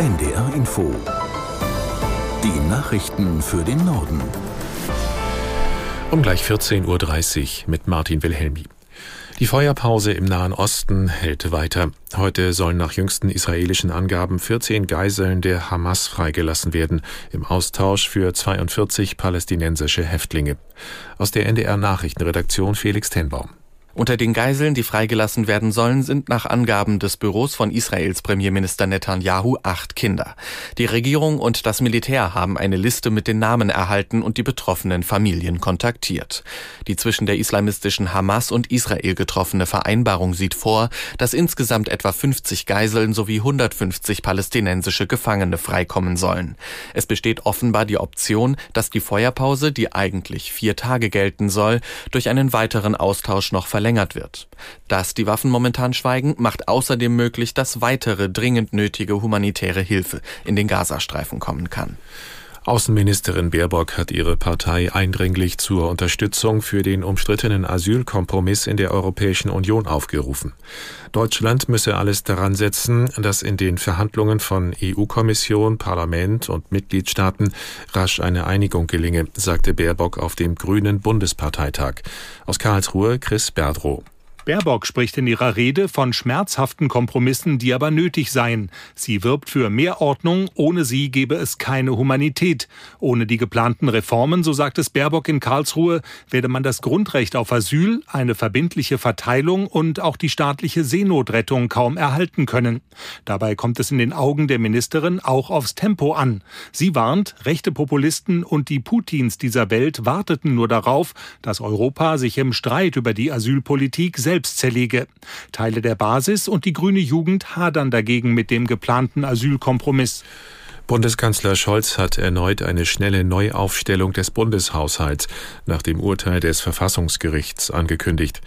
NDR Info. Die Nachrichten für den Norden. Um gleich 14.30 Uhr mit Martin Wilhelmi. Die Feuerpause im Nahen Osten hält weiter. Heute sollen nach jüngsten israelischen Angaben 14 Geiseln der Hamas freigelassen werden, im Austausch für 42 palästinensische Häftlinge. Aus der NDR Nachrichtenredaktion Felix Tenbaum. Unter den Geiseln, die freigelassen werden sollen, sind nach Angaben des Büros von Israels Premierminister Netanyahu acht Kinder. Die Regierung und das Militär haben eine Liste mit den Namen erhalten und die betroffenen Familien kontaktiert. Die zwischen der islamistischen Hamas und Israel getroffene Vereinbarung sieht vor, dass insgesamt etwa 50 Geiseln sowie 150 palästinensische Gefangene freikommen sollen. Es besteht offenbar die Option, dass die Feuerpause, die eigentlich vier Tage gelten soll, durch einen weiteren Austausch noch verlängert wird. Dass die Waffen momentan schweigen, macht außerdem möglich, dass weitere dringend nötige humanitäre Hilfe in den Gazastreifen kommen kann. Außenministerin Baerbock hat ihre Partei eindringlich zur Unterstützung für den umstrittenen Asylkompromiss in der Europäischen Union aufgerufen. Deutschland müsse alles daran setzen, dass in den Verhandlungen von EU-Kommission, Parlament und Mitgliedstaaten rasch eine Einigung gelinge, sagte Baerbock auf dem Grünen Bundesparteitag. Aus Karlsruhe Chris Berdrow. Baerbock spricht in ihrer Rede von schmerzhaften Kompromissen, die aber nötig seien. Sie wirbt für mehr Ordnung, ohne sie gebe es keine Humanität. Ohne die geplanten Reformen, so sagt es Baerbock in Karlsruhe, werde man das Grundrecht auf Asyl, eine verbindliche Verteilung und auch die staatliche Seenotrettung kaum erhalten können. Dabei kommt es in den Augen der Ministerin auch aufs Tempo an. Sie warnt, rechte Populisten und die Putins dieser Welt warteten nur darauf, dass Europa sich im Streit über die Asylpolitik selbst zerlege. Teile der Basis und die grüne Jugend hadern dagegen mit dem geplanten Asylkompromiss. Bundeskanzler Scholz hat erneut eine schnelle Neuaufstellung des Bundeshaushalts nach dem Urteil des Verfassungsgerichts angekündigt.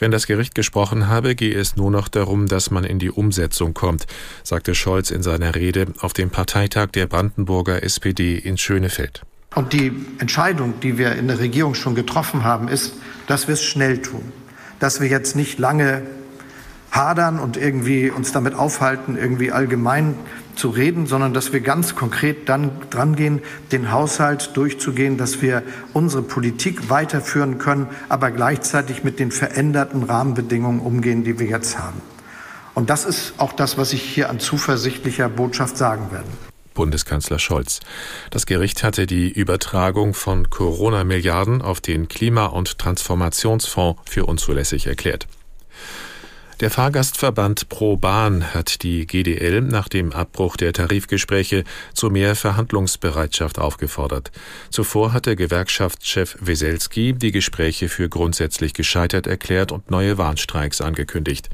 Wenn das Gericht gesprochen habe, gehe es nur noch darum, dass man in die Umsetzung kommt, sagte Scholz in seiner Rede auf dem Parteitag der Brandenburger SPD in Schönefeld. Und die Entscheidung, die wir in der Regierung schon getroffen haben, ist, dass wir es schnell tun dass wir jetzt nicht lange hadern und irgendwie uns damit aufhalten, irgendwie allgemein zu reden, sondern dass wir ganz konkret dann dran gehen, den Haushalt durchzugehen, dass wir unsere Politik weiterführen können, aber gleichzeitig mit den veränderten Rahmenbedingungen umgehen, die wir jetzt haben. Und das ist auch das, was ich hier an zuversichtlicher Botschaft sagen werde. Bundeskanzler Scholz. Das Gericht hatte die Übertragung von Corona-Milliarden auf den Klima- und Transformationsfonds für unzulässig erklärt. Der Fahrgastverband Pro Bahn hat die GDL nach dem Abbruch der Tarifgespräche zu mehr Verhandlungsbereitschaft aufgefordert. Zuvor hatte Gewerkschaftschef Weselski die Gespräche für grundsätzlich gescheitert erklärt und neue Warnstreiks angekündigt.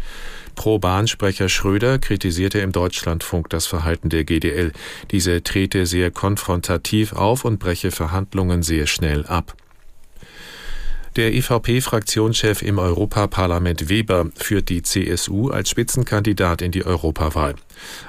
Pro-Bahn-Sprecher Schröder kritisierte im Deutschlandfunk das Verhalten der GDL. Diese trete sehr konfrontativ auf und breche Verhandlungen sehr schnell ab. Der EVP-Fraktionschef im Europaparlament Weber führt die CSU als Spitzenkandidat in die Europawahl.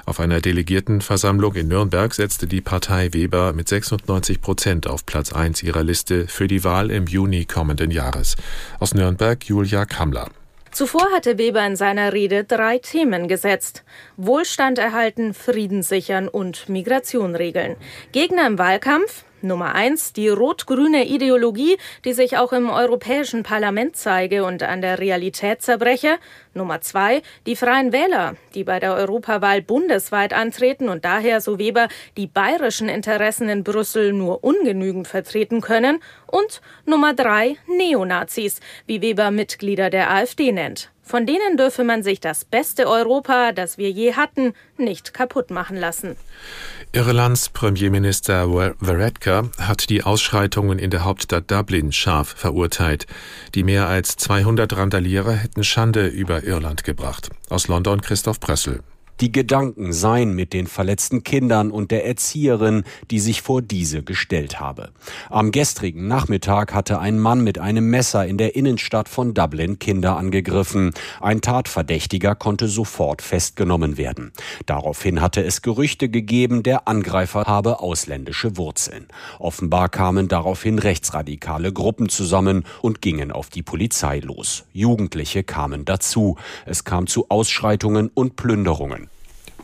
Auf einer Delegiertenversammlung in Nürnberg setzte die Partei Weber mit 96 Prozent auf Platz 1 ihrer Liste für die Wahl im Juni kommenden Jahres. Aus Nürnberg Julia Kammler. Zuvor hatte Weber in seiner Rede drei Themen gesetzt. Wohlstand erhalten, Frieden sichern und Migration regeln. Gegner im Wahlkampf Nummer eins, die rot-grüne Ideologie, die sich auch im Europäischen Parlament zeige und an der Realität zerbreche. Nummer zwei, die Freien Wähler, die bei der Europawahl bundesweit antreten und daher, so Weber, die bayerischen Interessen in Brüssel nur ungenügend vertreten können. Und Nummer drei, Neonazis, wie Weber Mitglieder der AfD nennt. Von denen dürfe man sich das beste Europa, das wir je hatten, nicht kaputt machen lassen. Irlands Premierminister Varadkar hat die Ausschreitungen in der Hauptstadt Dublin scharf verurteilt. Die mehr als 200 Randalierer hätten Schande über Irland gebracht. Aus London Christoph Prössel. Die Gedanken seien mit den verletzten Kindern und der Erzieherin, die sich vor diese gestellt habe. Am gestrigen Nachmittag hatte ein Mann mit einem Messer in der Innenstadt von Dublin Kinder angegriffen. Ein Tatverdächtiger konnte sofort festgenommen werden. Daraufhin hatte es Gerüchte gegeben, der Angreifer habe ausländische Wurzeln. Offenbar kamen daraufhin rechtsradikale Gruppen zusammen und gingen auf die Polizei los. Jugendliche kamen dazu. Es kam zu Ausschreitungen und Plünderungen.